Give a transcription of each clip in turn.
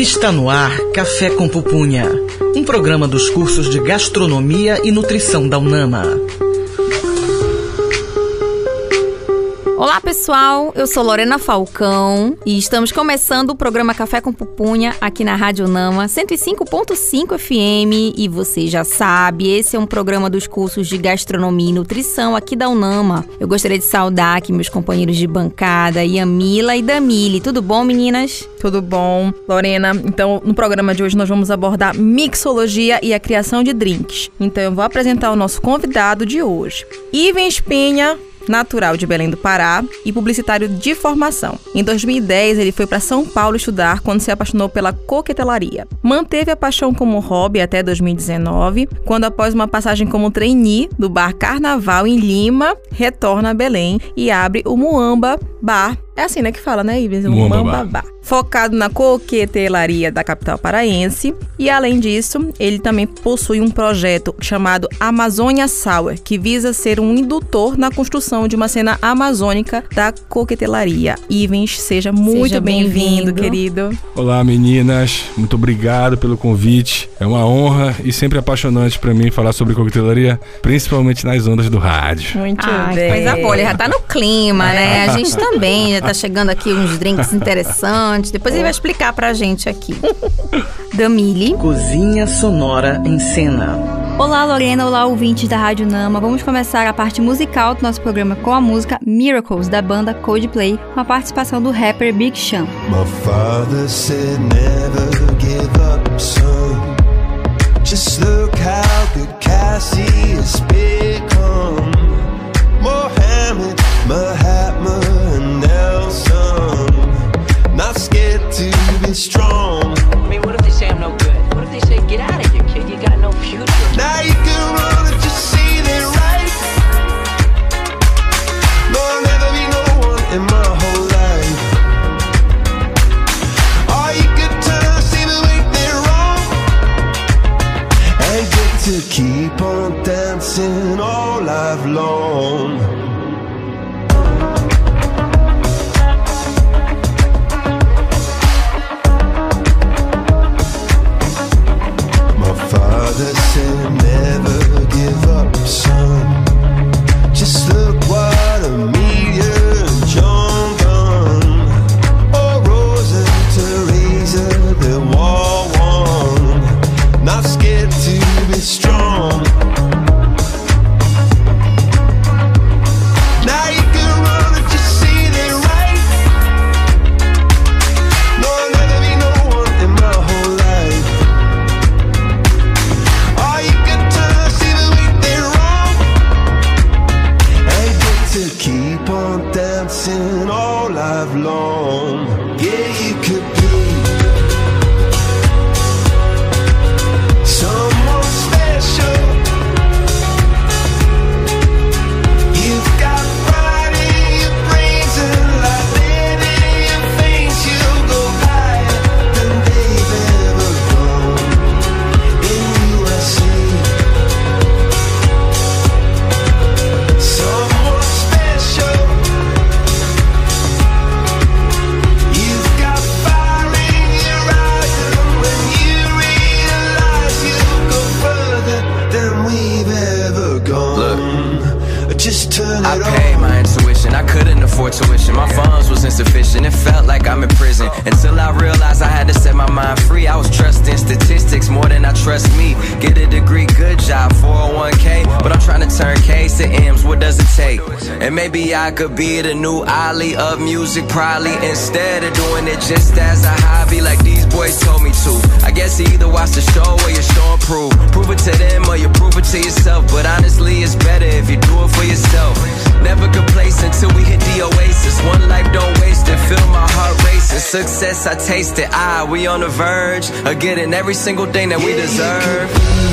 Está no ar Café com Pupunha, um programa dos cursos de Gastronomia e Nutrição da UNAMA. Olá pessoal, eu sou Lorena Falcão e estamos começando o programa Café com Pupunha aqui na Rádio Nama 105.5 FM e você já sabe, esse é um programa dos cursos de Gastronomia e Nutrição aqui da Unama. Eu gostaria de saudar aqui meus companheiros de bancada, Yamila e Damile. Tudo bom, meninas? Tudo bom, Lorena? Então, no programa de hoje nós vamos abordar mixologia e a criação de drinks. Então, eu vou apresentar o nosso convidado de hoje. Ivan Penha, natural de Belém do Pará e publicitário de formação. Em 2010, ele foi para São Paulo estudar quando se apaixonou pela coquetelaria. Manteve a paixão como hobby até 2019, quando após uma passagem como trainee do bar Carnaval em Lima, retorna a Belém e abre o Muamba Bar. É assim, né, que fala, né, Ives? Muamba Bar focado na coquetelaria da capital paraense. E além disso, ele também possui um projeto chamado Amazônia Sour, que visa ser um indutor na construção de uma cena amazônica da coquetelaria. Ivens, seja muito bem-vindo, bem querido. Olá, meninas. Muito obrigado pelo convite. É uma honra e sempre apaixonante para mim falar sobre coquetelaria, principalmente nas ondas do rádio. Muito Ai, bem. Coisa boa, ele já tá no clima, né? A gente também já tá chegando aqui uns drinks interessantes antes. Depois ele vai explicar pra gente aqui. Damile. Cozinha Sonora em Cena. Olá, Lorena. Olá, ouvintes da Rádio Nama. Vamos começar a parte musical do nosso programa com a música Miracles, da banda Coldplay, com a participação do rapper Big Sean. My father said never maybe I could be the new Ali of music, probably. Instead of doing it just as a hobby, like these boys told me to. I guess you either watch the show or you show and prove. Prove it to them or you prove it to yourself. But honestly, it's better if you do it for yourself. Never complacent till we hit the oasis. One life, don't waste it. Feel my heart racing. Success, I taste it. Ah, we on the verge of getting every single thing that we deserve.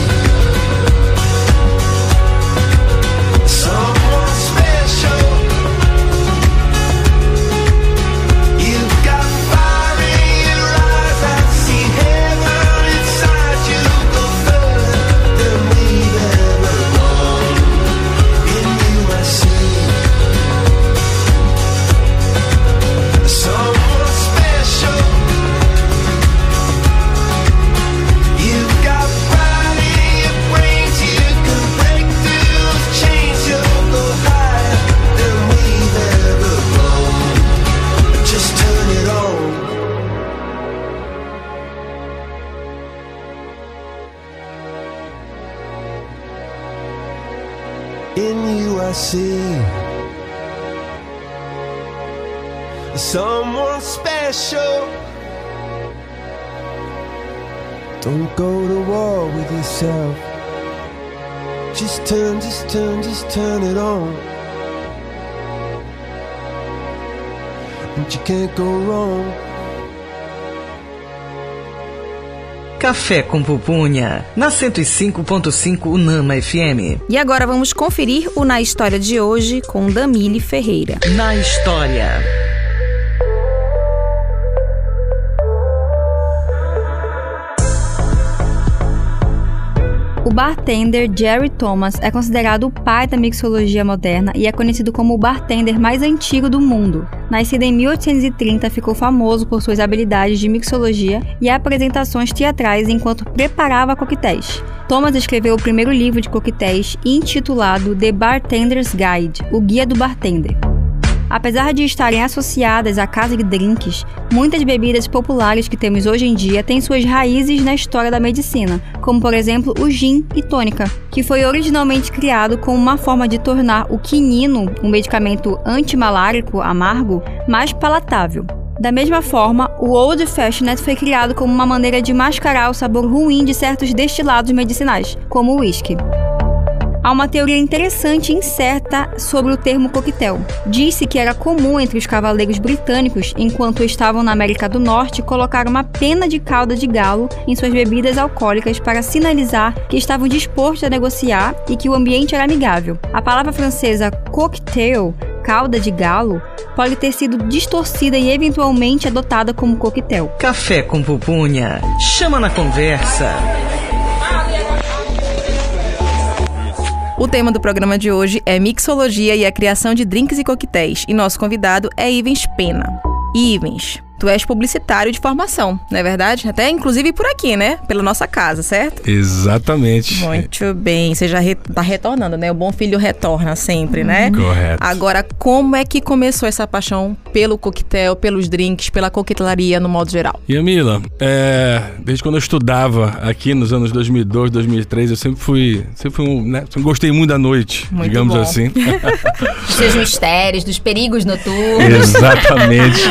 Someone special. Don't go to war with yourself. Just turn, just turn, just turn it on. And you can't go wrong. Café com Pupunha, na 105.5 Unama FM. E agora vamos conferir o Na História de hoje com Damile Ferreira. Na História. O bartender Jerry Thomas é considerado o pai da mixologia moderna e é conhecido como o bartender mais antigo do mundo. Nascido em 1830, ficou famoso por suas habilidades de mixologia e apresentações teatrais enquanto preparava coquetéis. Thomas escreveu o primeiro livro de coquetéis intitulado The Bartender's Guide, o Guia do Bartender. Apesar de estarem associadas à casa de drinks, muitas bebidas populares que temos hoje em dia têm suas raízes na história da medicina, como por exemplo o gin e tônica, que foi originalmente criado como uma forma de tornar o quinino, um medicamento antimalárico amargo, mais palatável. Da mesma forma, o Old Fashioned foi criado como uma maneira de mascarar o sabor ruim de certos destilados medicinais, como o whisky. Há uma teoria interessante e incerta sobre o termo coquetel. Disse que era comum entre os cavaleiros britânicos, enquanto estavam na América do Norte, colocar uma pena de calda de galo em suas bebidas alcoólicas para sinalizar que estavam dispostos a negociar e que o ambiente era amigável. A palavra francesa cocktail cauda de galo pode ter sido distorcida e eventualmente adotada como coquetel. Café com pupunha. Chama na conversa. O tema do programa de hoje é mixologia e a criação de drinks e coquetéis. E nosso convidado é Ivens Pena. Ivens, Tu és publicitário de formação, não é verdade? Até inclusive por aqui, né? Pela nossa casa, certo? Exatamente. Muito bem. Você já re tá retornando, né? O bom filho retorna sempre, né? Correto. Agora, como é que começou essa paixão pelo coquetel, pelos drinks, pela coquetelaria no modo geral? E a Mila, é, desde quando eu estudava aqui nos anos 2002, 2003, eu sempre fui, sempre fui um, né? Sempre gostei muito da noite, Muito digamos bom. assim. Dos seus mistérios, dos perigos noturnos. Exatamente.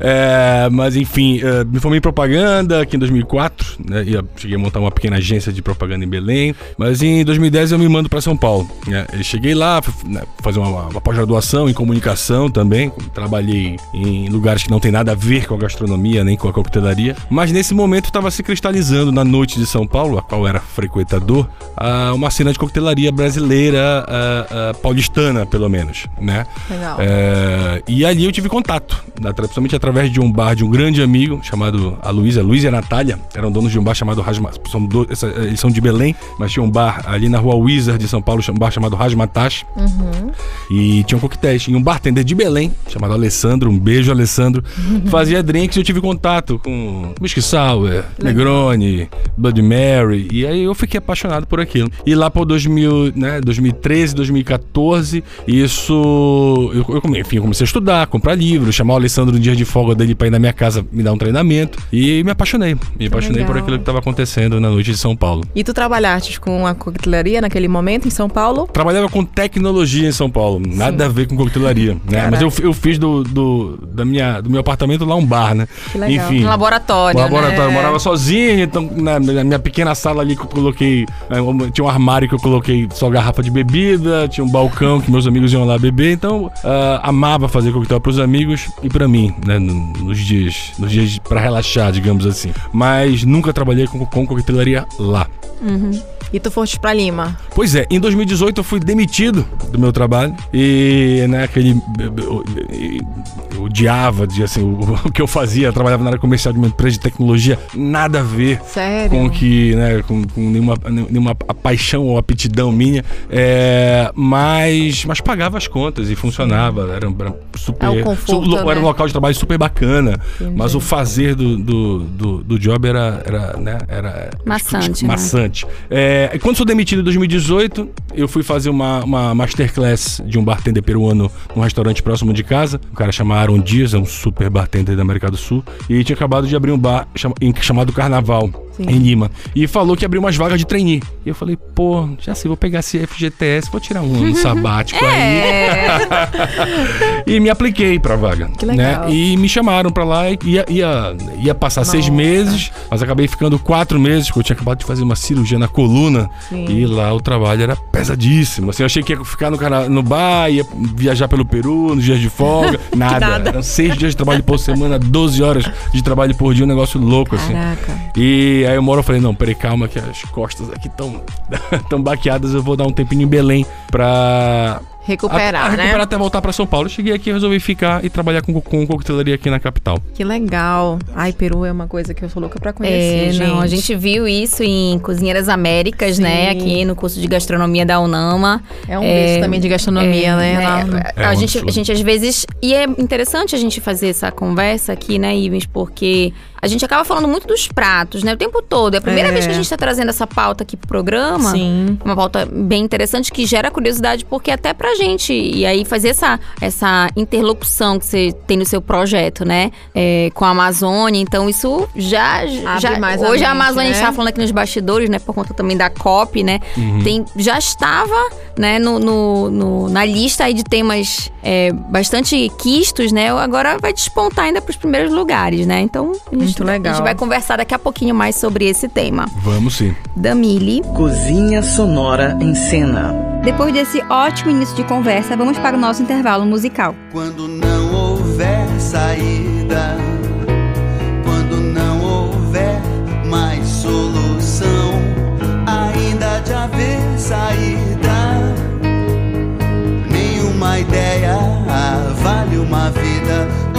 É, mas enfim, é, me formei em propaganda aqui em 2004, né? E cheguei a montar uma pequena agência de propaganda em Belém. Mas em 2010 eu me mando para São Paulo. Né? Eu cheguei lá, né, fazer uma, uma pós-graduação em comunicação também. Trabalhei em lugares que não tem nada a ver com a gastronomia nem com a coquetelaria. Mas nesse momento estava se cristalizando na noite de São Paulo, a qual era frequentador, ah, uma cena de coquetelaria brasileira, ah, paulistana pelo menos, né? Legal. É, e ali eu tive contato, né, principalmente através de um bar de um grande amigo chamado a Luísa, Luísa e a Natália, eram donos de um bar chamado Rasma, são do- essa- eles são de Belém, mas tinha um bar ali na rua Wizard de São Paulo, um bar chamado Rasmatash, e tinha um coquetéis, e um bartender de Belém, chamado Alessandro, um beijo Alessandro, fazia drinks e eu tive contato com whisky sour, Negroni, Bloody Mary, e aí eu fiquei apaixonado por aquilo. E lá por 2000, né, 2013, 2014, isso eu, eu enfim, eu comecei a estudar, comprar livros, chamar o Alessandro no dia de folga dele pra ir na minha casa me dar um treinamento e me apaixonei. Me apaixonei por legal. aquilo que estava acontecendo na noite de São Paulo. E tu trabalhaste com a coquetelaria naquele momento em São Paulo? Trabalhava com tecnologia em São Paulo, nada a ver com coquetelaria, né? Mas eu, eu fiz do, do, da minha, do meu apartamento lá um bar, né? Que legal. Enfim. Um laboratório, Um laboratório, né? eu morava sozinho, então na, na minha pequena sala ali que eu coloquei. um- Tinha um armário que eu coloquei só garrafa de bebida, tinha um balcão que meus amigos iam lá beber, então ah, amava fazer coquetel pros amigos e pra mim, né? no- Nos dias, nos dias pra relaxar, digamos assim. Mas nunca trabalhei com, com coquetelaria lá. E tu foste pra Lima? Pois é, em 2018 eu fui demitido do meu trabalho e, né, aquele. Eu, eu- eu odiava, de, assim, o, o que eu fazia, eu trabalhava na área comercial de uma empresa de tecnologia, nada a ver Sério? com que, né, com, com nenhuma, nenhuma paixão ou aptidão minha, é, mas, mas pagava as contas e funcionava, era, era super, É conforto, su- era né? um local de trabalho super bacana, mas o fazer do, do, do, do job era, era, né, era Maçante, né? maçante. É, quando sou demitido em 2018, eu fui fazer uma, uma masterclass de um bartender peruano num restaurante próximo de casa. Um cara chamado Aaron Dias, é um super bartender da América do Sul. E tinha acabado de abrir um bar chama- em- chamado Carnaval. Sim. em Lima. E falou que abriu umas vagas de trainee. E eu falei, pô, já sei, vou pegar esse FGTS, vou tirar um ano sabático é. aí. e me apliquei pra vaga. Que legal. Né? E me chamaram pra lá e ia, ia, ia passar Nossa. seis meses, mas acabei ficando quatro meses, porque eu tinha acabado de fazer uma cirurgia na coluna. Sim. E lá o trabalho era pesadíssimo. Assim, eu achei que ia ficar no, no bar, ia viajar pelo Peru, nos dias de folga. Nada. nada. Eram seis dias de trabalho por semana, 12 horas de trabalho por dia, um negócio louco, assim. Caraca. E aí eu moro, eu falei, não, peraí, calma, que as costas aqui estão tão baqueadas, eu vou dar um tempinho em Belém pra Recuperar, a, a né? Recuperar até voltar para São Paulo. Eu cheguei aqui e resolvi ficar e trabalhar com, com coquetelaria aqui na capital. Que legal. Ai, Peru é uma coisa que eu sou louca pra conhecer, é, gente. Não, a gente viu isso em Cozinheiras Américas, né? Sim. né? Aqui no curso de gastronomia da UNAMA. É um é, também de gastronomia, é, né? né? É, a, gente, a gente às vezes... E é interessante a gente fazer essa conversa aqui, né, Ivens? Porque a gente acaba falando muito dos pratos, né? O tempo todo. É a primeira é. vez que a gente está trazendo essa pauta aqui pro programa. Sim. Uma pauta bem interessante que gera curiosidade, porque até pra gente. E aí fazer essa, essa interlocução que você tem no seu projeto, né? É, com a Amazônia. Então, isso já. Abre já mais hoje a, a Amazônia, né? a gente tá falando aqui nos bastidores, né? Por conta também da COP, né? Uhum. Tem, já estava, né, no, no, no, na lista aí de temas é, bastante quistos, né? Agora vai despontar ainda pros primeiros lugares, né? Então, a gente muito legal. A gente vai conversar daqui a pouquinho mais sobre esse tema. Vamos sim. Damile. Cozinha Sonora em Cena. Depois desse ótimo início de conversa, vamos para o nosso intervalo musical. Quando não houver saída, nenhuma ideia vale uma vida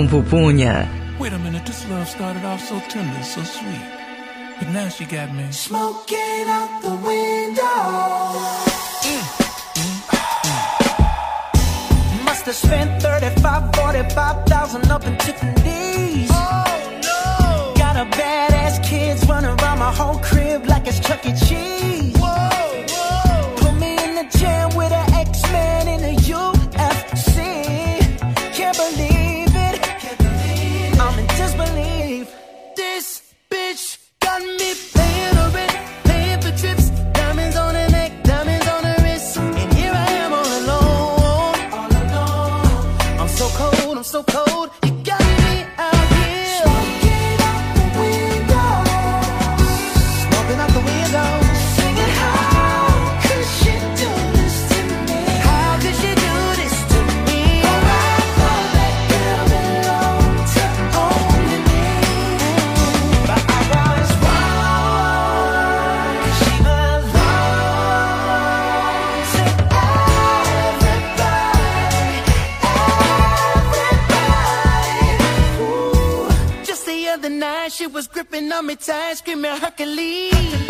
com pupunha. Wait a minute, this love started off so tender, so sweet. But now she got me smoking out the window. Mm, mm, mm. Must have spent 35, 45,000 up in Tiffany's. Oh no! Got a badass kids running around my whole crib like it's Chuck E. Cheese. Gripping on me tight, screaming Hercules. Got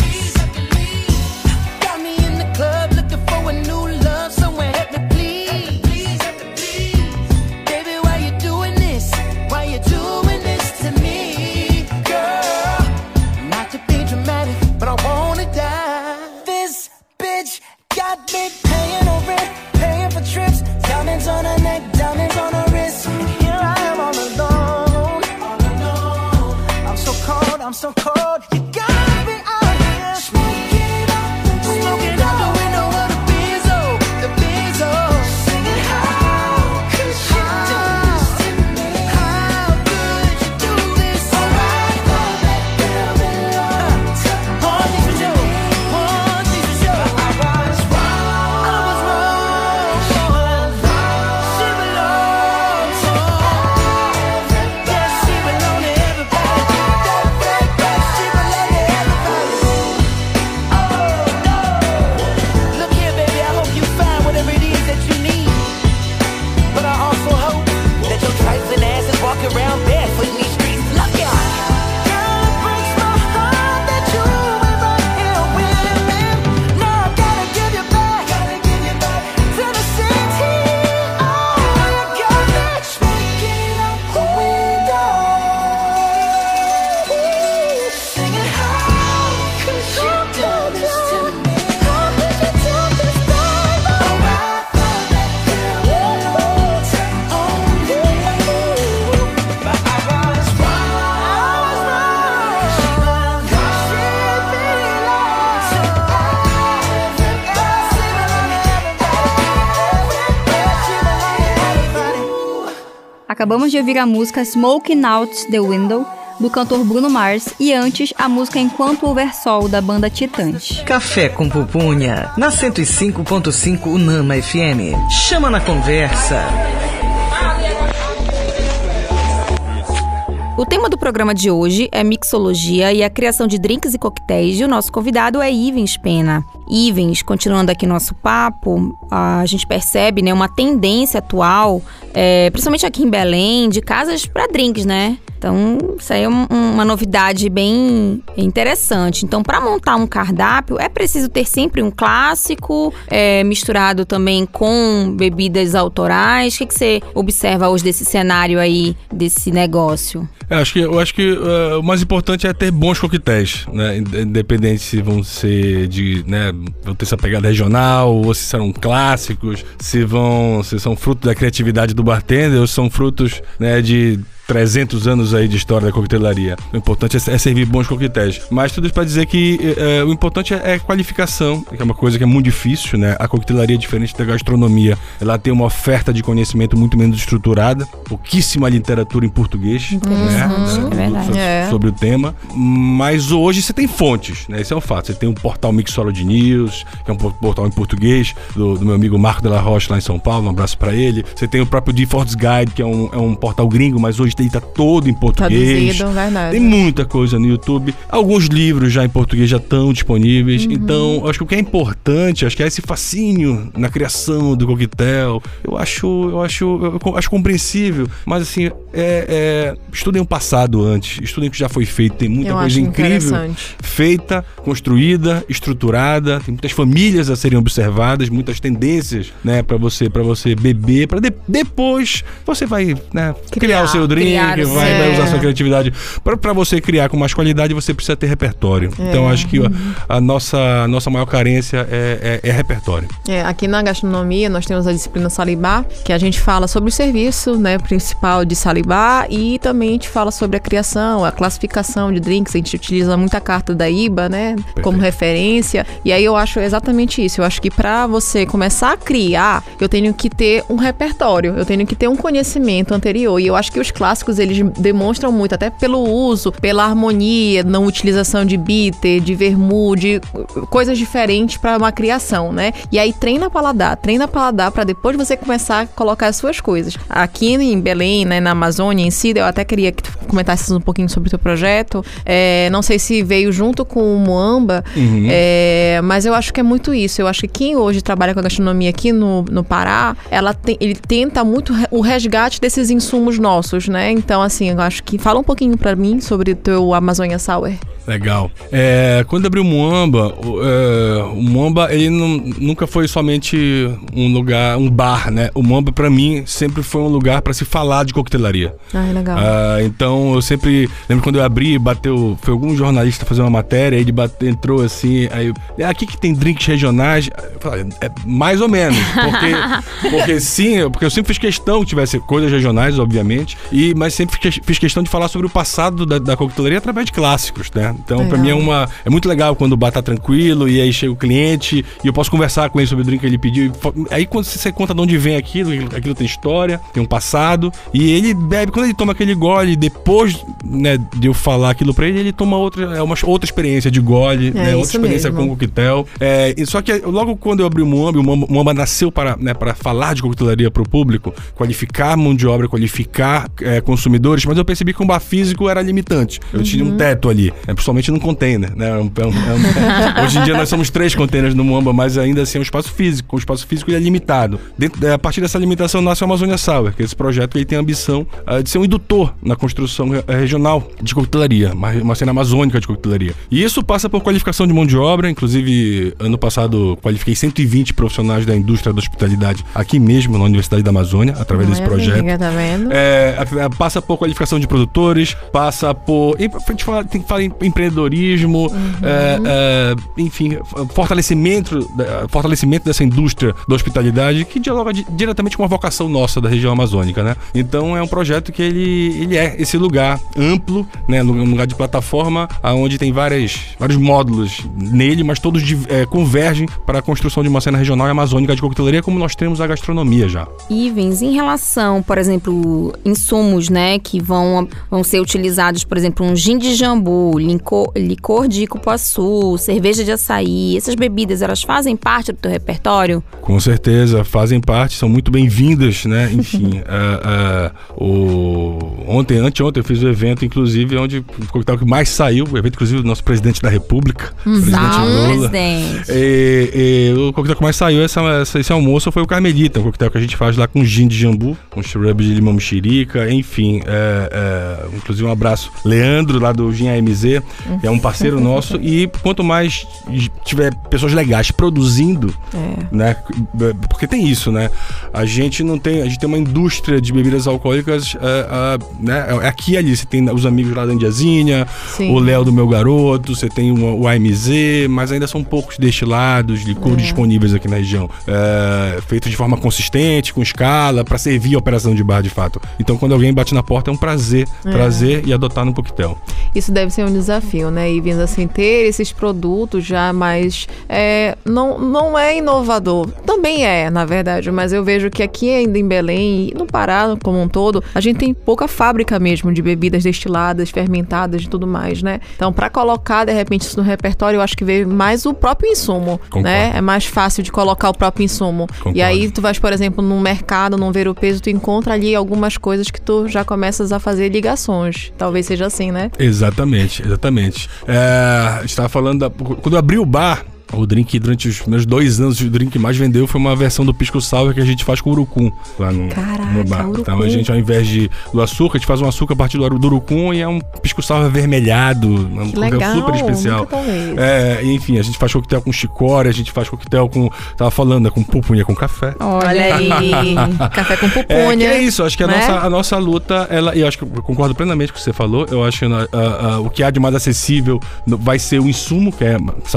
Acabamos de ouvir a música Smoking Out the Window, do cantor Bruno Mars, e antes a música Enquanto Houver Sol, da banda Titãs. Café com pupunha, na 105.5 Unama FM. Chama na conversa. O tema do programa de hoje é mixologia e a criação de drinks e coquetéis, e o nosso convidado é Ivens Pena. Ivens, continuando aqui nosso papo, a gente percebe né, uma tendência atual, é, principalmente aqui em Belém, de casas para drinks, né? Então, isso aí é um- uma novidade bem interessante. Então, para montar um cardápio, é preciso ter sempre um clássico, é, misturado também com bebidas autorais. O que, que você observa hoje desse cenário aí, desse negócio? É, acho que, eu acho que eh, o mais importante é ter bons coquetéis, né? Ind- Independente se vão ser de, né, vão ter essa pegada regional, ou se serão clássicos, se vão, se são fruto da criatividade do bartender, ou são frutos, né, de 300 anos aí de história da coquetelaria. O importante é, é servir bons coquetéis. Mas tudo isso para dizer que eh, o importante é, é qualificação, que é uma coisa que é muito difícil, né? A coquetelaria é diferente da gastronomia. Ela tem uma oferta de conhecimento muito menos estruturada, pouquíssima literatura em português, né? é verdade. Sobre, É. sobre o tema. Mas hoje você tem fontes, né? Esse é um fato. Você tem um portal Mixology News, que é um por- portal em português, do, do meu amigo Marco de la Rocha lá em São Paulo. Um abraço pra ele. Você tem o próprio Defaults Guide, que é um, é um portal gringo, mas hoje ele tá todo em português. Traduzido, verdade. Tem muita coisa no YouTube. Alguns livros já em português já estão disponíveis. Então, acho que o que é importante, acho que é esse fascínio na criação do coquetel. Eu acho, eu acho, eu acho compreensível. Mas assim, é, é, estudem o passado antes. Estudem o que já foi feito. Tem muita Eu coisa incrível feita, construída, estruturada. Tem muitas famílias a serem observadas, muitas tendências, né, para você, para você beber, para depois você vai, né, criar, Criar, o seu drink, criar vai, vai seu- usar sua criatividade. Para você criar com mais qualidade, você precisa ter repertório. Então acho que a, a nossa a nossa maior carência é, é- é repertório. É, aqui na gastronomia nós temos a disciplina Salibá, que a gente fala sobre o serviço né, principal de Salibá e também a gente fala sobre a criação, a classificação de drinks. A gente utiliza muita carta da IBA, né, como referência. E aí eu acho exatamente isso. Eu acho que para você começar a criar, eu tenho que ter um repertório, eu tenho que ter um conhecimento anterior. E eu acho que os clássicos eles demonstram muito, até pelo uso, pela harmonia, não utilização de bitter, de vermouth, de coisas diferentes para uma criação, né? E aí treina paladar, treina paladar para depois você começar a colocar as suas coisas. Aqui em Belém, né, na Amazônia em si, eu até queria que tu comentasses um pouquinho sobre o teu projeto. É, não sei se veio junto com o Moamba, é, mas eu acho que é muito isso. Eu acho que quem hoje trabalha com a gastronomia aqui no, no Pará, ela tem- ele tenta muito o resgate desses insumos nossos, né? Né? Então, assim, eu acho que fala um pouquinho para mim sobre o teu Amazônia Sour. Legal. É, quando abriu o Muamba, o, é, o Muamba ele não, nunca foi somente um lugar, um bar, né? O Muamba para mim sempre foi um lugar para se falar de coquetelaria. Ah, legal. Ah, então eu sempre lembro quando eu abri, bateu, foi algum jornalista fazer uma matéria, ele bate, entrou assim, aí é aqui que tem drinks regionais. Eu falei, é mais ou menos, porque porque sim, porque eu sempre fiz questão que tivesse coisas regionais, obviamente, e mas sempre fiz, questão de falar sobre o passado da, da coquetelaria através de clássicos, né? Então, para mim é uma é muito legal quando o bar tá tranquilo e aí chega o cliente e eu posso conversar com ele sobre o drink que ele pediu. Aí quando você conta de onde vem aquilo, aquilo tem história, tem um passado e ele bebe quando ele toma aquele gole depois, né, de eu falar aquilo para ele, ele toma outra é uma outra experiência de gole, é né, outra experiência mesmo. com coquetel. É, só que logo quando eu abri o Muamba, o Muamba, o Muamba nasceu para, né, para falar de coquetelaria para o público, qualificar mão de obra, qualificar é, consumidores, mas eu percebi que um bar físico era limitante. Eu uhum. tinha um teto ali, né, principalmente num container, né? É um, é um, hoje em dia nós somos três containers no Muamba, mas ainda assim é um espaço físico. O espaço físico é limitado. Dentro, é, a partir dessa limitação nasce o Amazônia Sour, que esse projeto ele tem a ambição uh, de ser um indutor na construção regional de coquetelaria, uma, uma cena amazônica de coquetelaria. E isso passa por qualificação de mão de obra, inclusive ano passado qualifiquei 120 profissionais da indústria da hospitalidade aqui mesmo na Universidade da Amazônia, através desse projeto. Amiga, tá vendo? É, passa por qualificação de produtores, passa por. A gente fala, tem que falar em empreendedorismo, uhum. é, é, enfim, fortalecimento, fortalecimento dessa indústria da hospitalidade que dialoga di diretamente com a vocação nossa da região amazônica, né? Então é um projeto que ele, ele é esse lugar amplo, né? Um lugar de plataforma onde tem várias, vários módulos nele, mas todos é, convergem para a construção de uma cena regional e amazônica de coquetelaria, como nós temos a gastronomia já. Ivens, em relação, por exemplo, insumos, né, que vão, vão ser utilizados, por exemplo, um gin de jambu, licor, licor de cupuaçu, cerveja de açaí, essas bebidas, elas fazem parte do teu repertório? Com certeza, fazem parte, são muito bem-vindas, né? Enfim, uh, uh, o... ontem, anteontem, eu fiz o um evento, inclusive, onde o coquetel que mais saiu, o evento, inclusive, do nosso presidente da República, presidente Lula. Presidente. E, e, o coquetel que mais saiu, essa, essa, esse almoço, foi o Carmelita, um coquetel que a gente faz lá com gin de jambu, com shrub de limão mexerica, enfim. É, é, inclusive, um abraço, Leandro, lá do Gin AMZ, é um parceiro nosso, e quanto mais tiver pessoas legais produzindo, é. né? Porque tem isso, né? A gente não tem, a gente tem uma indústria de bebidas alcoólicas, é, né? É aqui e ali. Você tem os amigos lá da Indiazinha, Sim. o Léo do Meu Garoto, você tem o, o AMZ, mas ainda são poucos destilados, licores é. disponíveis aqui na região. É, feitos de forma consistente, com escala, para servir a operação de bar de fato. Então, quando alguém bate na porta, é um prazer, é. prazer e adotar no coquetel. Isso deve ser um desafio, né? E vindo assim, ter esses produtos já mais. É, não, não é inovador. Também é, na verdade, mas eu vejo que aqui ainda em Belém e no Pará como um todo, a gente tem pouca fábrica mesmo de bebidas destiladas, fermentadas e tudo mais, né? Então, para colocar de repente isso no repertório, eu acho que veio mais o próprio insumo, Concordo. né? É mais fácil de colocar o próprio insumo. Concordo. E aí tu vais, por exemplo, num mercado, num ver o peso, tu encontra ali algumas coisas que tu já começas a fazer ligações. Talvez seja assim, né? Exatamente, exatamente. É, estava falando da, quando eu abri o bar, o drink, durante os meus dois anos, o drink que mais vendeu foi uma versão do pisco sour que a gente faz com urucum lá no, Caraca, no bar. Urucum. Então a gente, ao invés de, do açúcar, a gente faz um açúcar a partir do, do urucum e é um pisco sour avermelhado. Um legal, super especial. É, enfim, a gente faz coquetel com chicória, a gente faz coquetel com. Tava falando, né, com pupunha com café. Olha aí. café com pupunha. É, é isso, acho que a, né? nossa, a nossa luta, ela, e acho que eu concordo plenamente com o que você falou. Eu acho que uh, uh, o que há de mais acessível vai ser o insumo, que é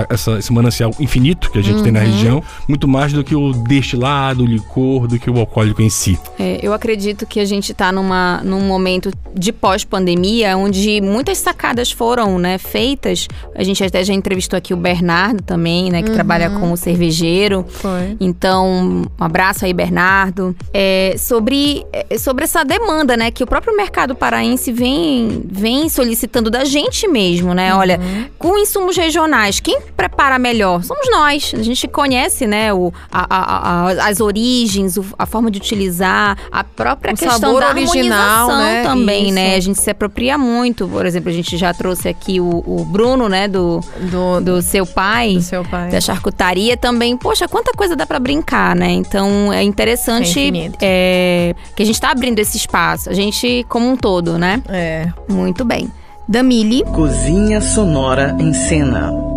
essa, esse manancial infinito que a gente uhum. tem na uhum. região, muito mais do que o destilado, o licor, do que o alcoólico em si. É, eu acredito que a gente está numa, num momento de pós-pandemia, onde muitas sacadas foram né, feitas. A gente até já entrevistou aqui o Bernardo também, né, que uhum. trabalha como cervejeiro. Foi. Então, um abraço aí, Bernardo. É, sobre, é, sobre essa demanda, né, que o próprio mercado paraense vem, vem solicitando da gente mesmo, né? Uhum. Olha, com insumos regionais, quem prepara melhor? Melhor? Somos nós. A gente conhece, né, o, a, a, a, as origens, a forma de utilizar, a própria o questão da original, né? também, Isso. né? A gente se apropria muito. Por exemplo, a gente já trouxe aqui o, o Bruno, né, do, do, do seu pai. Do seu pai. Da charcutaria também. Poxa, quanta coisa dá para brincar, né? Então é interessante é, que a gente tá abrindo esse espaço. A gente como um todo, né? É. Muito bem. Damile. Cozinha Sonora em Cena.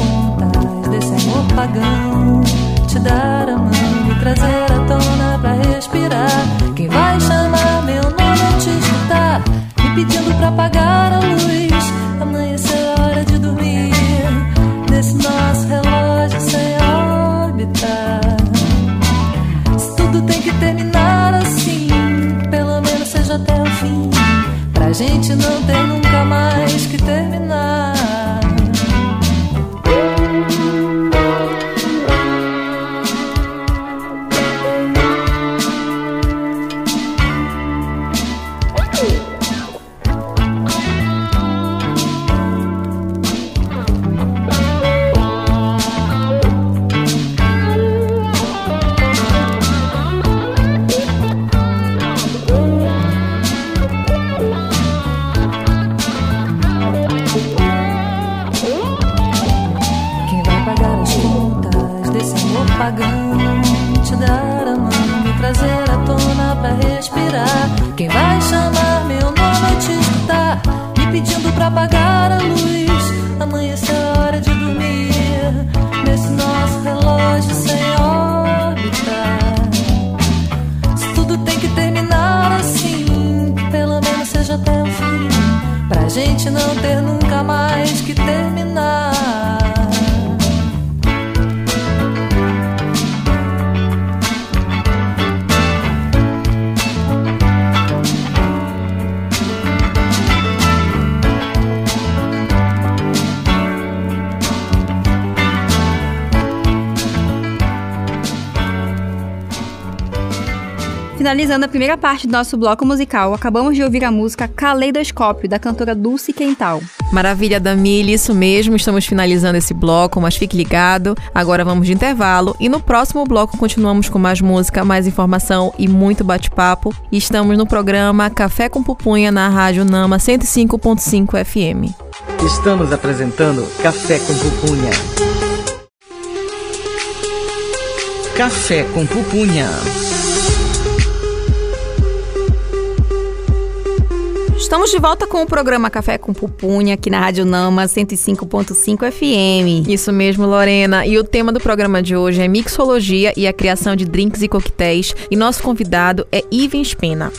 pontas desse amor pagão. Te dar a mão e trazer a tona pra respirar. Quem vai chamar meu nome ao te escutar? Me pedindo pra apagar a luz. Amanhecer é hora de dormir. Nesse nosso relógio sem órbita. Se tudo tem que terminar assim, pelo menos seja até o fim. Pra gente não ter nunca mais que terminar. Finalizando a primeira parte do nosso bloco musical, acabamos de ouvir a música Caleidoscópio, da cantora Dulce Quental. Maravilha, Damile, isso mesmo. Estamos finalizando esse bloco, mas fique ligado. Agora vamos de intervalo e no próximo bloco continuamos com mais música, mais informação e muito bate-papo. Estamos no programa Café com Pupunha na Rádio Nama 105.5 FM. Estamos apresentando Café com Pupunha. Café com Pupunha. Estamos de volta com o programa Café com Pupunha aqui na Rádio Nama 105.5 FM. Isso mesmo, Lorena. E o tema do programa de hoje é mixologia e a criação de drinks e coquetéis. E nosso convidado é Ivan Spena.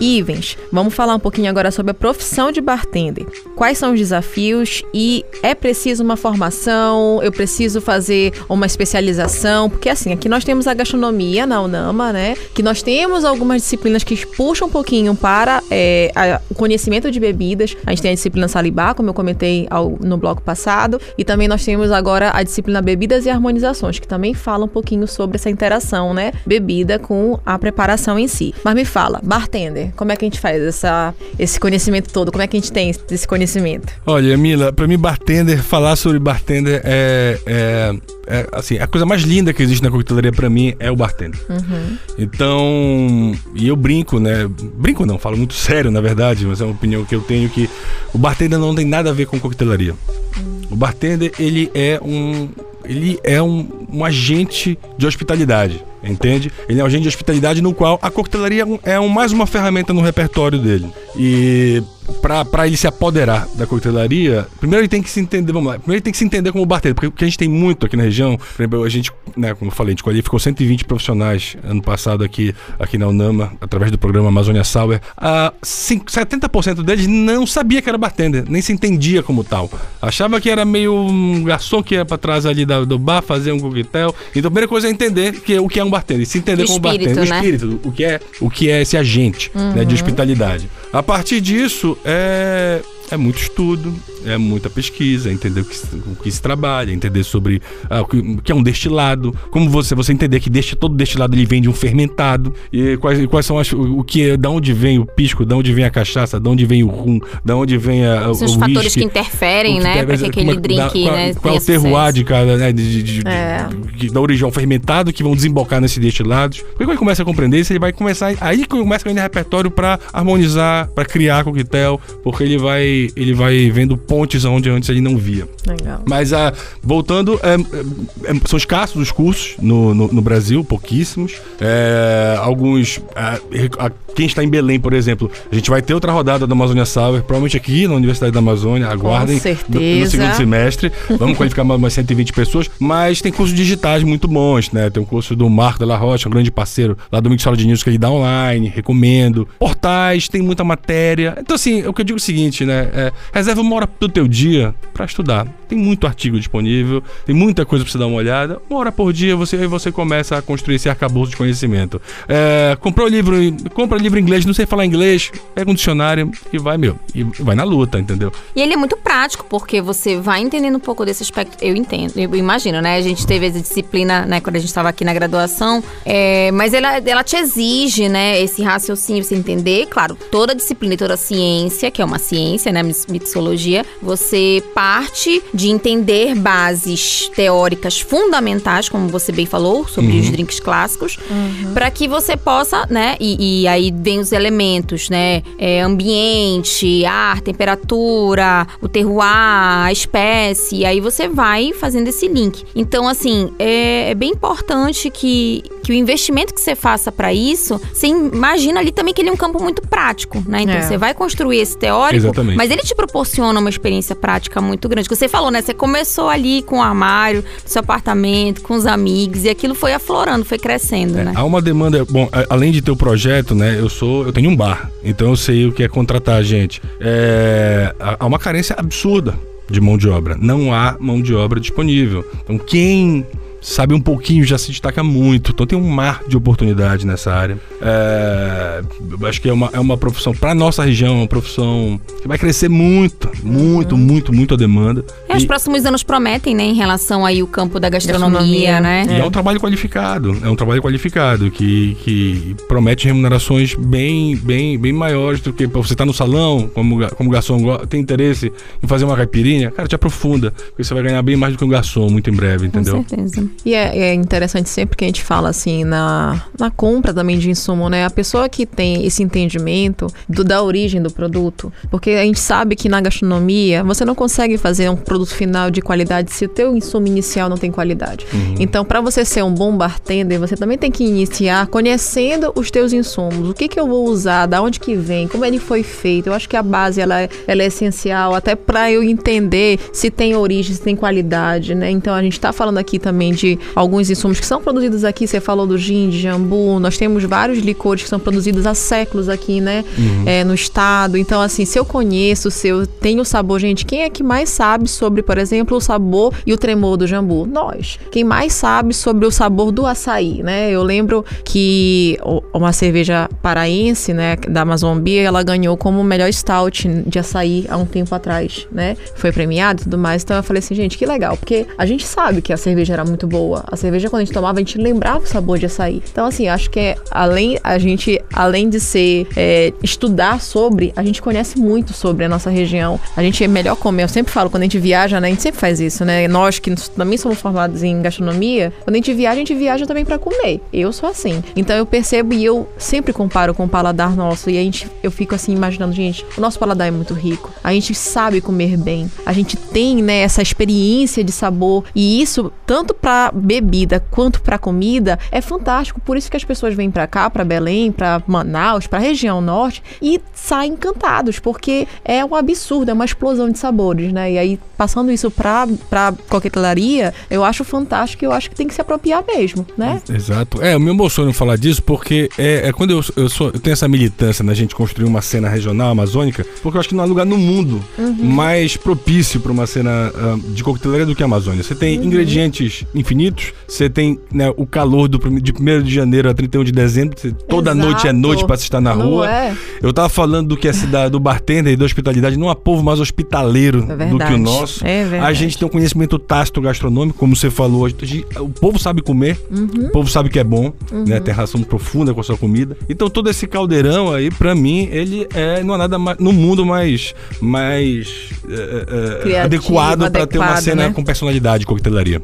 Ivens, vamos falar um pouquinho agora sobre a profissão de bartender. Quais são os desafios e é preciso uma formação? Eu preciso fazer uma especialização? Porque assim, aqui nós temos a gastronomia na UNAMA, né? Que nós temos algumas disciplinas que puxam um pouquinho para é, a, o conhecimento de bebidas. A gente tem a disciplina Salibá, como eu comentei ao, no bloco passado, e também nós temos agora a disciplina Bebidas e Harmonizações, que também fala um pouquinho sobre essa interação, né? Bebida com a preparação em si. Mas me fala, bartender, como é que a gente faz essa, esse conhecimento todo? Como é que a gente tem esse conhecimento? Olha, Mila, para mim bartender, falar sobre bartender é, é, é, assim, a coisa mais linda que existe na coquetelaria para mim é o bartender. Uhum. Então, e eu brinco, né? Brinco não, falo muito sério, na verdade, mas é uma opinião que eu tenho que o bartender não tem nada a ver com coquetelaria. Uhum. O bartender, ele é um ele é um, um agente de hospitalidade entende? Ele é um agente de hospitalidade no qual a coquetelaria é um, mais uma ferramenta no repertório dele. E para ele se apoderar da coquetelaria, primeiro ele tem que se entender, vamos lá, primeiro ele tem que se entender como bartender, porque o que a gente tem muito aqui na região, por exemplo, a gente, né, como eu falei, a gente qualificou 120 profissionais ano passado aqui, aqui na Unama, através do programa Amazônia Sauer, uh, 70% deles não sabia que era bartender, nem se entendia como tal. Achava que era meio um garçom que ia para trás ali da, do bar fazer um coquetel. Então a primeira coisa é entender que, o que é um bartender, se entender o como espírito, bartender, né? o espírito, o que é, o que é esse agente uhum. né, de uhum. hospitalidade. A partir disso, é, é muito estudo, é muita pesquisa, entender o que, o que se trabalha, entender sobre ah, o, que, o, que, é um destilado, como você você entender que deste, todo destilado ele vem de um fermentado e quais, quais são as, o, o, que é, da onde vem o pisco, da onde vem a cachaça, da onde vem o rum, da onde vem a, São os fatores whisky, que interferem, que né, para que aquele drink, da, né, qual é o terroir de cada, né, de, de, de, é. da origem fermentado que vão desembocar nesses destilados. Porque quando ele começa a compreender isso, ele vai começar aí começa a ganhar repertório para harmonizar, para criar coquetel, porque ele vai ele vai vendo pontes onde antes ele não via. Legal. Mas uh, voltando, é, é, é, são escassos os cursos no, no, no Brasil, pouquíssimos. É, alguns. Uh, quem está em Belém, por exemplo, a gente vai ter outra rodada da Amazônia Sauer, provavelmente aqui na Universidade da Amazônia. Aguardem. Com certeza. No, no segundo semestre. Vamos qualificar umas 120 pessoas. Mas tem cursos digitais muito bons, né? Tem o um curso do Marco de la Rocha, um grande parceiro lá do Mixola de News que ele dá online, recomendo. Portais, tem muita matéria. Então, assim, o que eu digo é o seguinte, né? É, reserva uma hora do teu dia para estudar. Tem muito artigo disponível, tem muita coisa para você dar uma olhada. Uma hora por dia você você começa a construir esse arcabouço de conhecimento. É, comprou livro, compra livro inglês, não sei falar inglês, pega um dicionário e vai, meu, e vai na luta, entendeu? E ele é muito prático, porque você vai entendendo um pouco desse aspecto. Eu entendo, eu imagino, né? A gente teve essa disciplina, né, quando a gente estava aqui na graduação, é, mas ela, ela te exige, né, esse raciocínio, você entender, claro, toda disciplina e toda ciência, que é uma ciência, né, mixologia, você parte de entender bases teóricas fundamentais, como você bem falou, sobre uhum. os drinks clássicos, uhum. para que você possa, né, e, e, aí vem os elementos, né, é, ambiente, ar, temperatura, o terroir, a espécie, e aí você vai fazendo esse link. Então, assim, é, é bem importante que, que o investimento que você faça para isso, você imagina ali também que ele é um campo muito prático, né? Então, é. você vai construir esse teórico, Exatamente. mas ele te proporciona uma experiência prática muito grande. Você falou, né? Você começou ali com o armário, seu apartamento, com os amigos, e aquilo foi aflorando, foi crescendo, é, né? Há uma demanda, bom, além de ter o projeto, né? Eu sou, eu tenho um bar, então eu sei o que é contratar gente. É, há uma carência absurda de mão de obra. Não há mão de obra disponível. Então, quem sabe um pouquinho, já se destaca muito. Então tem um mar de oportunidade nessa área. É, acho que é uma, é uma profissão, para nossa região, é uma profissão que vai crescer muito, muito, uhum. muito, muito a demanda. É, e, os próximos anos prometem, né, em relação aí o campo da gastronomia, gastronomia né? E é. é. um trabalho qualificado, é um trabalho qualificado que, que promete remunerações bem, bem, bem maiores do que você tá no salão, como, como garçom tem interesse em fazer uma caipirinha, cara, te aprofunda, porque você vai ganhar bem mais do que um garçom muito em breve, entendeu? Com certeza. E é, é, interessante sempre que a gente fala assim na, na compra também de insumo, né? A pessoa que tem esse entendimento do, da origem do produto, porque a gente sabe que na gastronomia você não consegue fazer um produto final de qualidade se o teu insumo inicial não tem qualidade. Uhum. Então, para você ser um bom bartender, você também tem que iniciar conhecendo os teus insumos. O que que eu vou usar, da onde que vem, como ele foi feito. Eu acho que a base ela, é, ela é essencial até para eu entender se tem origem, se tem qualidade, né? Então, a gente está falando aqui também de de alguns insumos que são produzidos aqui. Você falou do gin, de jambu. Nós temos vários licores que são produzidos há séculos aqui, né? Uhum. É, no estado. Então, assim, se eu conheço, se eu tenho o sabor, gente, quem é que mais sabe sobre, por exemplo, o sabor e o tremor do jambu? Nós. Quem mais sabe sobre o sabor do açaí, né? Eu lembro que uma cerveja paraense, né, da Amazon Beer, ela ganhou como o melhor stout de açaí há um tempo atrás, né? Foi premiado e tudo mais. Então eu falei assim, gente, que legal, porque a gente sabe que a cerveja era muito boa. A cerveja, quando a gente tomava, a gente lembrava o sabor de açaí. Então, assim, acho que é, além, a gente, além de ser, é, estudar sobre, a gente conhece muito sobre a nossa região. A gente é melhor comer. Eu sempre falo, quando a gente viaja, né, a gente sempre faz isso, né? Nós que também somos formados em gastronomia, quando a gente viaja, a gente viaja também para comer. Eu sou assim. Então eu percebo e eu sempre comparo com o paladar nosso. E a gente, eu fico assim, imaginando, gente, o nosso paladar é muito rico. A gente sabe comer bem. A gente tem, né, essa experiência de sabor. E isso, tanto para bebida quanto para comida, é fantástico. Por isso que as pessoas vêm para cá, para Belém, para Manaus, para a região norte e saem encantados, porque é um absurdo, é uma explosão de sabores, né? E aí, passando isso para coquetelaria, eu acho fantástico e eu acho que tem que se apropriar mesmo, né? Exato. É, eu me emociono falar disso porque é, é quando eu, eu, sou, eu tenho essa militância na gente construir uma cena regional amazônica, porque eu acho que não há lugar no mundo uhum. mais propício para uma cena uh, de coquetelaria do que a Amazônia. Você tem uhum. ingredientes infinitos, você tem né, o calor do, de 1 de janeiro a 31 de dezembro, toda Exato. noite é noite para se estar na rua. É. Eu tava falando do que é cidade do bartender e da hospitalidade, não há povo mais hospitaleiro é do que o nosso. É a gente tem um conhecimento tácito gastronômico, como você falou, gente, o povo sabe comer, uhum. o povo sabe que é bom, uhum. né, tem relação profunda com a sua comida. Então todo esse caldeirão aí, para mim, ele é não há nada mais, no mundo mais mais é, é, é adequado para ter uma cena né? com personalidade de coquetelaria.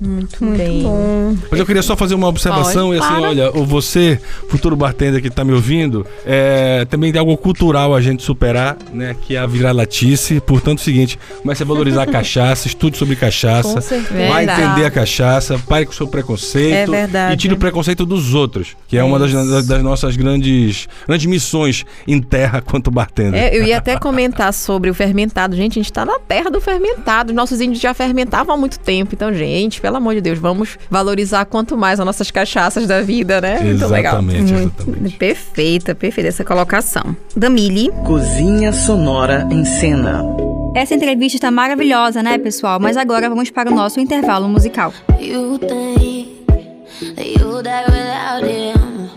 Muito, Muito bem. Bom. Mas eu queria só fazer uma observação Pode, e assim, para. olha, você, futuro bartender que está me ouvindo, é, também tem algo cultural a gente superar, né? Que é a viralatice. Portanto, é o seguinte, comece a valorizar a cachaça, estude sobre cachaça, vai entender a cachaça, pare com o seu preconceito é verdade. e tire o preconceito dos outros, que é, é uma das, das, nossas grandes, grandes missões em terra quanto bartender. É, eu ia até comentar sobre o fermentado. Gente, a gente está na terra do fermentado. Nossos índios já fermentavam há muito tempo. Então, gente, pelo amor de Deus, vamos valorizar quanto mais as nossas cachaças da vida, né? Muito legal. Exatamente. Perfeita, perfeita essa colocação. Damile. Cozinha Sonora em Cena. Essa entrevista está maravilhosa, né, pessoal? Mas agora vamos para o nosso intervalo musical. You think you die without him.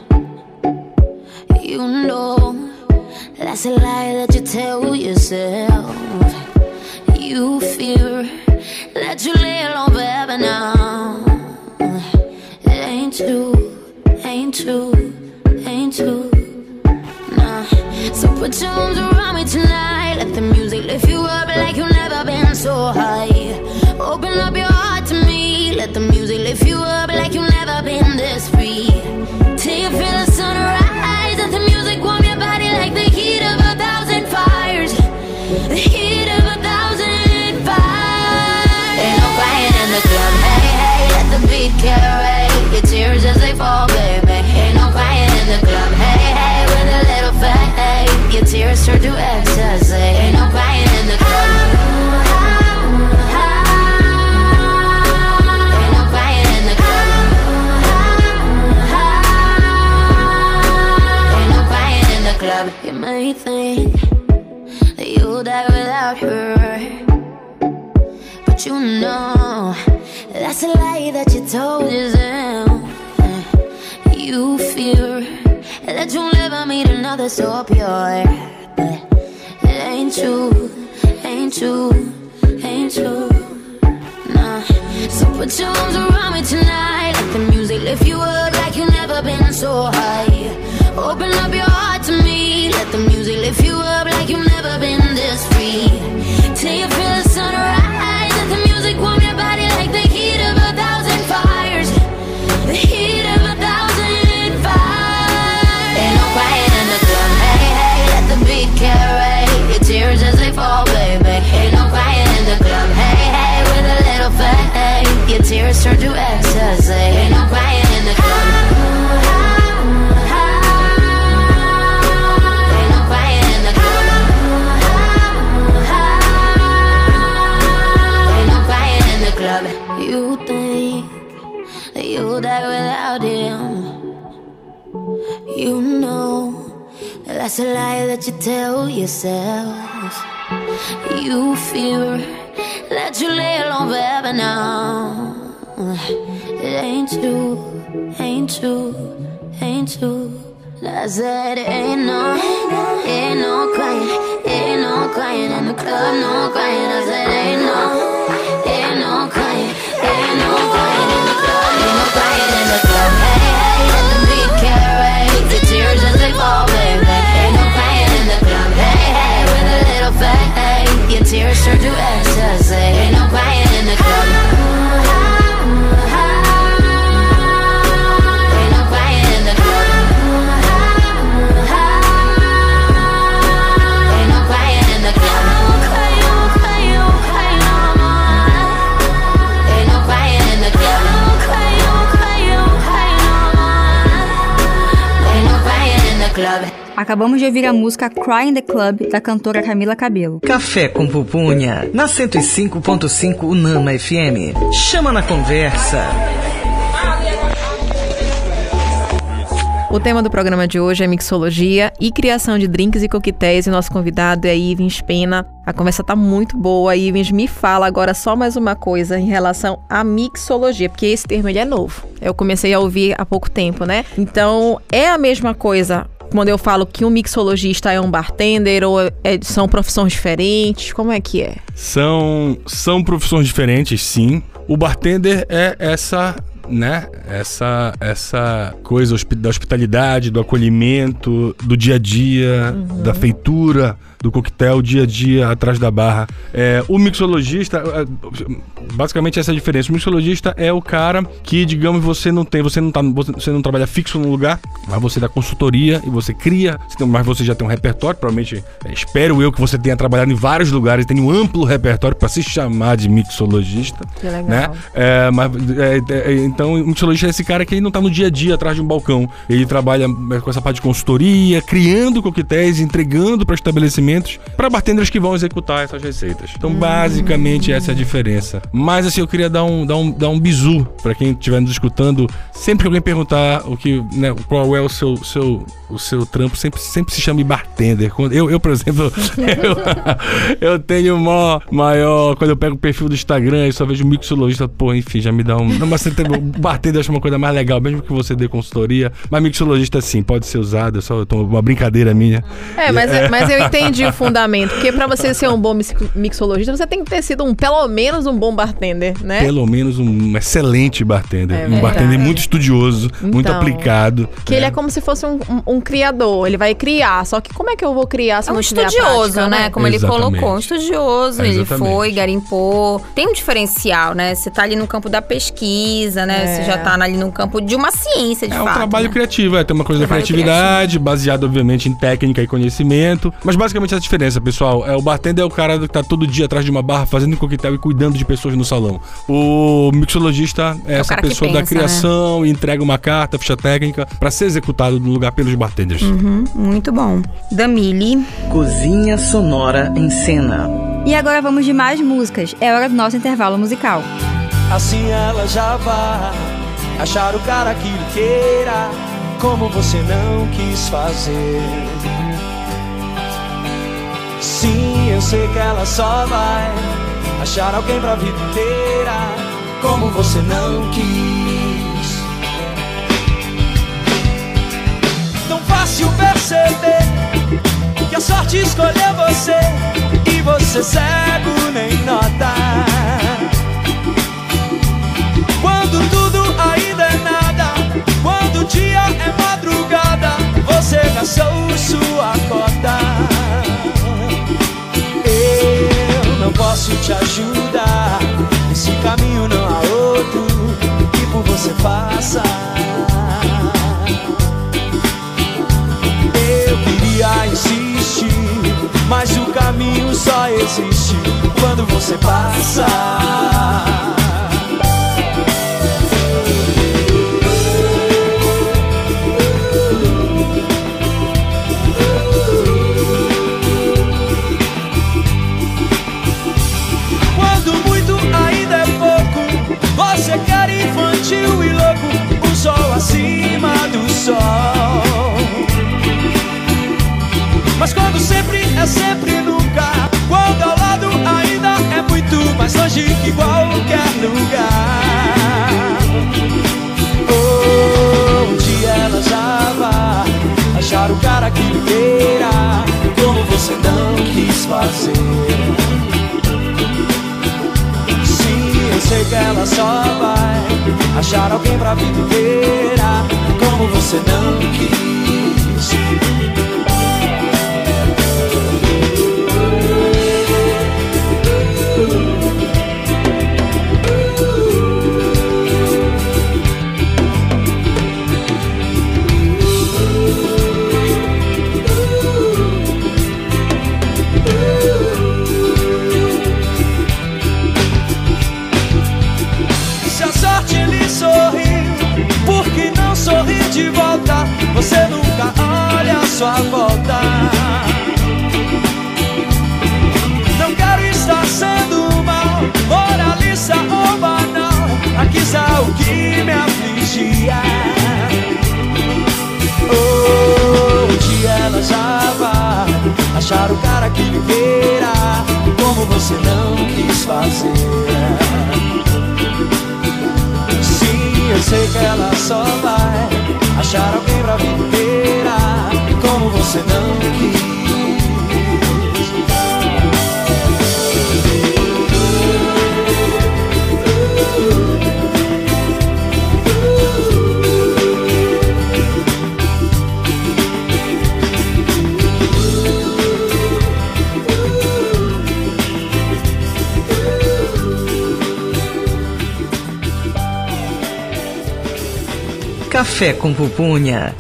You know that's a lie that you tell yourself. You fear Let you lay alone forever now. It ain't true, ain't true, ain't true. Nah. So put your arms around me tonight. Let the music lift you up like you've never been so high. Open up your heart to me. Let the music the beat carry Your tears as they fall, baby. Ain't no crying in the club, hey, hey, with a little faith Your tears turn to ecstasy. Ain't no Eh, that you told yourself. You fear that you'll never meet another so pure. But it ain't true, ain't true, ain't true. Nah. So put your arms around me tonight. Let the music lift you up like you've never been so high. Open up your heart to me. Let the music lift tears turn to ecstasy. Ain't no quiet in the club. club. You think that you'll die without him. You know that that's a lie that you tell yourself. You fear that you lay alone forever now. It ain't true, ain't true, ain't true. I said ain't no, ain't no crying, ain't no crying in the club, no crying. I said ain't no, ain't no crying, ain't no crying in the club, ain't no crying. Hey, hey, let the beat carry the tears as they fall, baby. Ain't no crying in the club. Hey, hey, with a little fade, your tears turn to. Acabamos de ouvir a música Cry in the Club, da cantora Camila Cabelo. Café com Pupunha, na 105.5 Unama FM. Chama na conversa. O tema do programa de hoje é mixologia e criação de drinks e coquetéis. E nosso convidado é Ivens Pena. A conversa tá muito boa. Ivens, me fala agora só mais uma coisa em relação à mixologia, porque esse termo ele é novo. Eu comecei a ouvir há pouco tempo, né? Então, é a mesma coisa quando eu falo que um mixologista é um bartender ou é- são profissões diferentes? Como é que é? São, são profissões diferentes, sim. O bartender é essa, né? Essa, essa coisa da hospitalidade, do acolhimento, do dia a dia, da feitura, do coquetel, dia a dia atrás da barra. É, o mixologista, é, basicamente essa é a diferença. O mixologista é o cara que, digamos, você não tem, você não tá, você não trabalha fixo num lugar, mas você dá consultoria e você cria, mas você já tem um repertório, provavelmente, é, espero eu que você tenha trabalhado em vários lugares, tem um amplo repertório para se chamar de mixologista. Que legal. Né? É, mas, é, é, então, o mixologista é esse cara que ele não tá no dia a dia atrás de um balcão. Ele trabalha com essa parte de consultoria, criando coquetéis, entregando para estabelecimentos, para bartenders que vão executar essas receitas. Então, basicamente, essa é a diferença. Mas, assim, eu queria dar um, dar um, dar um bizu para quem estiver nos escutando. Sempre que alguém perguntar o que, né, qual é o seu, seu, o seu trampo, sempre, sempre se chame bartender. Eu, eu por exemplo, eu, eu tenho maior, maior. Quando eu pego o perfil do Instagram e só vejo mixologista, pô, enfim, já me dá um. Mas você tem, bartender acho uma coisa mais legal, mesmo que você dê consultoria. Mas mixologista, sim, pode ser usado. É só uma brincadeira minha. É, mas, mas eu entendi o fundamento. Porque pra você ser um bom mix- mixologista, você tem que ter sido um, pelo menos um bom bartender, né? Pelo menos um excelente bartender. É um bartender muito estudioso, muito Então, aplicado. Que ele é como se fosse um, um- um criador. Ele vai criar. Só que como é que eu vou criar se É um não estudioso, prática, né? Como ele Exatamente. colocou, um estudioso. É, ele foi, garimpou. Tem um diferencial, né? Você tá ali no campo da pesquisa, né? É. Você já tá ali no campo de uma ciência, de É um fato. trabalho né? criativo, é, tem uma coisa da Trabalho criatividade, baseado, obviamente, em técnica e conhecimento. Mas basicamente essa é a diferença, pessoal. É, o bartender é o cara que tá todo dia atrás de uma barra, fazendo coquetel e cuidando de pessoas no salão. O mixologista é, essa cara que pessoa da pensa, né? criação e entrega uma carta, ficha técnica, pra ser executado no lugar pelos bartenders. Uhum, muito bom. Damile. Cozinha Sonora em Cena. E agora vamos de mais músicas. É hora do nosso intervalo musical. Assim ela já vai achar o cara que lhe queira, como você não quis fazer. Sim, eu sei que ela só vai achar alguém pra vida inteira, como você não quis. Tão fácil perceber que a sorte escolheu você e você cego nem nota. Quando tudo ainda é nada, quando o dia é madrugada, você gastou sua cota. Te ajudar, nesse caminho não há outro que por você faça. Eu queria insistir, mas o caminho só existe quando você passa. sol. Mas quando sempre é sempre nunca, quando ao lado ainda é muito mais longe que qualquer lugar. Onde ela já vai achar o cara que queira, como você não quis fazer Sim, eu sei que ela só vai achar alguém pra viver como você não quis. Café com pupunha.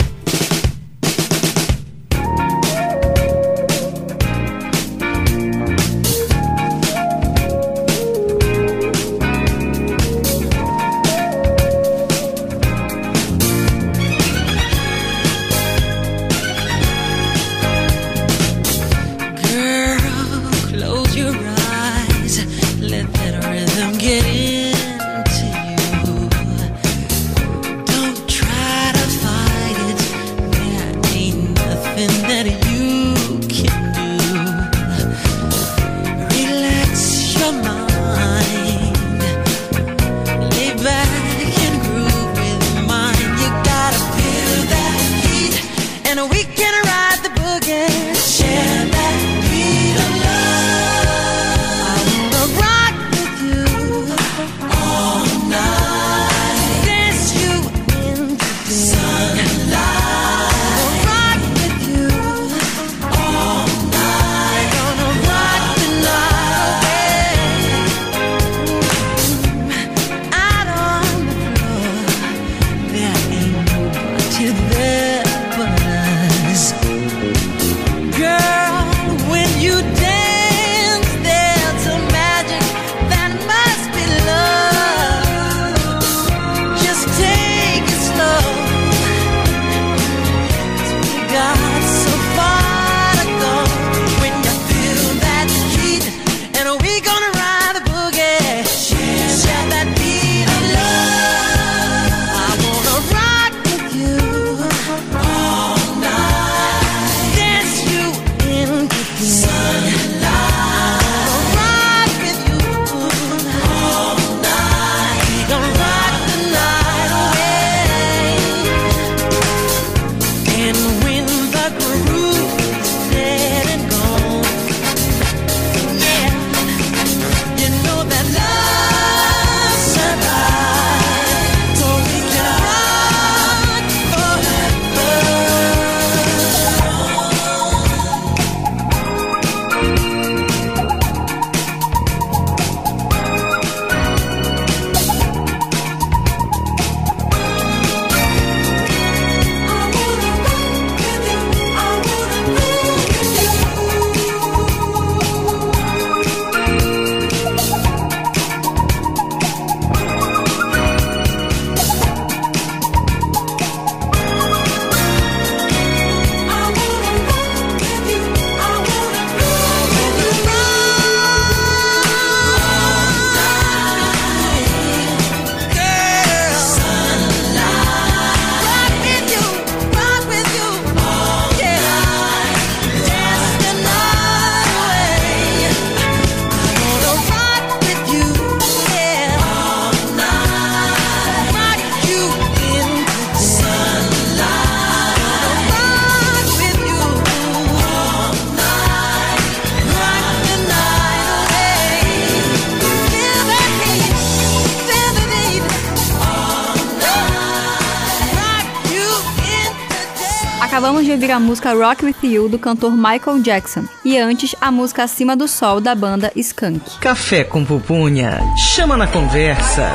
A música Rock With You do cantor Michael Jackson e antes a música Acima do Sol da banda Skunk. Café com pupunha, chama na conversa.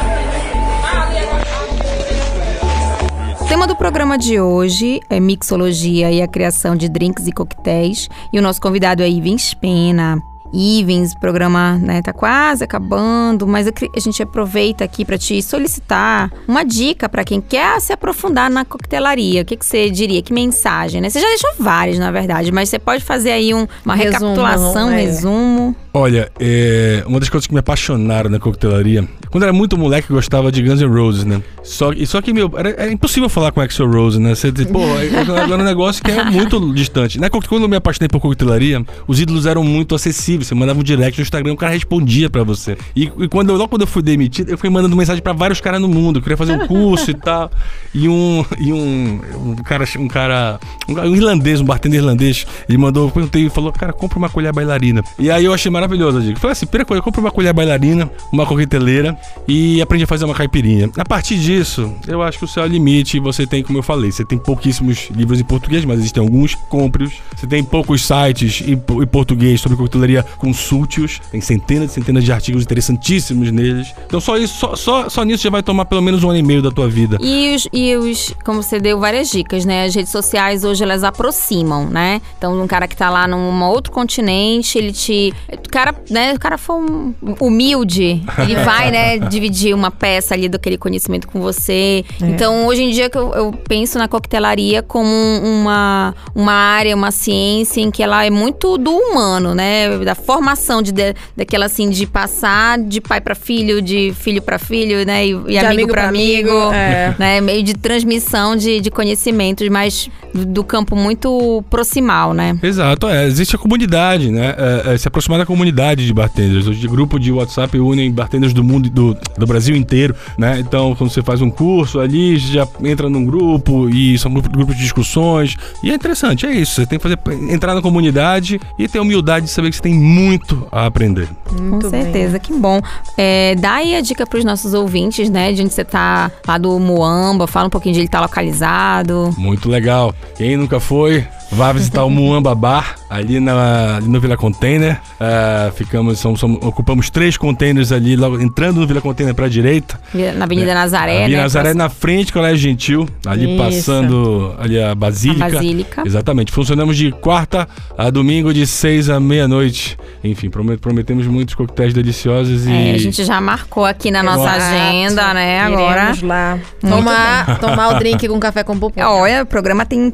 O tema do programa de hoje é mixologia e a criação de drinks e coquetéis. E o nosso convidado é Ivens Pena. Ivens, o programa né, tá quase acabando, mas a gente aproveita aqui para te solicitar uma dica para quem quer se aprofundar na coquetelaria. O que, que você diria? Que mensagem, né? Você já deixou várias, na verdade, mas você pode fazer aí um, uma resumo, recapitulação, um é. resumo. Olha, é, uma das coisas que me apaixonaram na coquetelaria, quando era muito moleque, eu gostava de Guns N' Roses, né? Só, só que, meu, era, era impossível falar com Axel Rose, né? Você, pô, era um negócio que é muito distante. Né? Quando eu me apaixonei por coquetelaria, os ídolos eram muito acessíveis. Você mandava um direct no Instagram, o cara respondia pra você. E, e quando logo quando eu fui demitido, eu fui mandando mensagem pra vários caras no mundo. Eu queria fazer um curso e tal. E um, e um, um cara, um cara, um, irlandês, um bartender irlandês, ele mandou, perguntei e falou, cara, compra uma colher bailarina. E aí eu achei maravilhoso maravilhosa dica. Falei assim, primeira coisa, compra uma colher bailarina, uma coqueteleira e aprende a fazer uma caipirinha. A partir disso, eu acho que o céu é limite. Você tem, como eu falei, você tem pouquíssimos livros em português, mas existem alguns, compre-os. Você tem poucos sites em, em português sobre coqueteleria, consulte-os. Tem centenas e centenas de artigos interessantíssimos neles. Então só isso, só, só, só nisso já vai tomar pelo menos um ano e meio da tua vida. E os, e os, como você deu várias dicas, né? As redes sociais hoje elas aproximam, né? Então um cara que tá lá num outro continente, ele te cara, né, o cara foi um humilde, ele vai, né, dividir uma peça ali daquele conhecimento com você. É. Então, hoje em dia que eu, eu, penso na coquetelaria como uma, uma área, uma ciência em que ela é muito do humano, né, da formação de, de daquela assim de passar de pai para filho, de filho para filho, né, e, e amigo, amigo para amigo, amigo é. né, meio de transmissão de, de conhecimentos, mas do, do campo muito proximal, né? Exato, é, existe a comunidade, né, é, é, se aproximar da comunidade comunidade de bartenders. Hoje, de grupo de WhatsApp unem bartenders do mundo do, do Brasil inteiro, né? Então, quando você faz um curso ali, já entra num grupo e são grupos de discussões. E é interessante, é isso. Você tem que fazer entrar na comunidade e ter a humildade de saber que você tem muito a aprender. Muito Com certeza, bem. que bom. É, dá aí a dica para os nossos ouvintes, né? De onde você tá lá do Moamba, fala um pouquinho de ele tá localizado. Muito legal. Quem nunca foi, vá visitar o Moamba Bar ali, na, ali no Vila Container. Uh, ficamos, somos, somos, ocupamos três containers ali, logo, entrando no Vila Container para a direita. Na Avenida é, Nazaré, Avenida né? Nazaré na frente, Colégio Gentil, ali Isso. passando ali a Basílica. A Basílica. Exatamente. Funcionamos de quarta a domingo, de seis à meia-noite. Enfim, prometemos muitos coquetéis deliciosos e. É, a gente já marcou aqui na nossa agenda, né? Agora. Vamos lá. Tomar, tomar o drink com café com pupum. Olha, o programa tem um,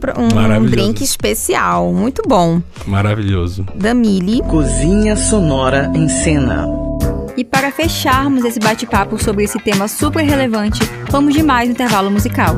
um drink especial. Muito bom. Maravilhoso. Damili. Cozinha Sonora em Cena. E para fecharmos esse bate-papo sobre esse tema super relevante, vamos de mais um intervalo musical.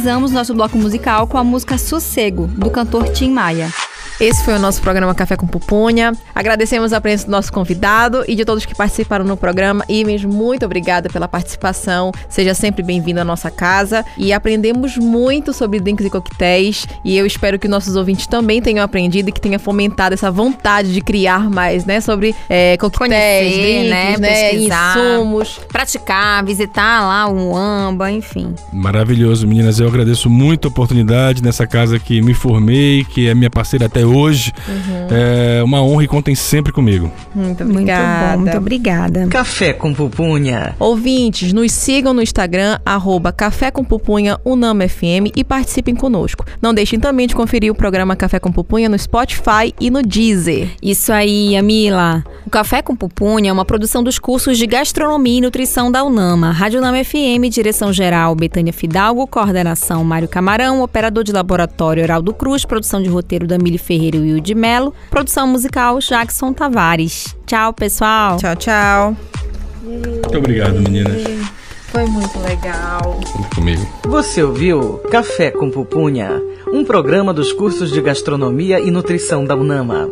Finalizamos nosso bloco musical com a música Sossego, do cantor Tim Maia. Esse foi o nosso programa Café com Pupunha. Agradecemos a presença do nosso convidado e de todos que participaram no programa. Imes, muito obrigada pela participação. Seja sempre bem-vindo à nossa casa. E aprendemos muito sobre drinks e coquetéis. E eu espero que nossos ouvintes também tenham aprendido e que tenha fomentado essa vontade de criar mais, né? Sobre é, coquetéis, Conhecer, drinks, né? né? Insumos. Praticar, visitar lá o Amba, enfim. Maravilhoso, meninas. Eu agradeço muito a oportunidade nessa casa que me formei, que é minha parceira até hoje. É uma honra e contem sempre comigo. Muito Muito obrigada. bom, muito obrigada. Café com pupunha. Ouvintes, nos sigam no Instagram, arroba Café com Pupunha Unama FM e participem conosco. Não deixem também de conferir o programa Café com Pupunha no Spotify e no Deezer. Isso aí, Amila. O Café com Pupunha é uma produção dos cursos de Gastronomia e Nutrição da Unama. Rádio Unama FM, direção geral Betânia Fidalgo, coordenação Mário Camarão, operador de laboratório Heraldo Cruz, produção de roteiro da Mili Ferreira e Will de Melo, produção musical Jackson Tavares. Tchau, pessoal. Tchau, tchau. Muito obrigado, meninas. Foi muito legal. Comigo. Você ouviu Café com Pupunha, um programa dos cursos de Gastronomia e Nutrição da UNAMA.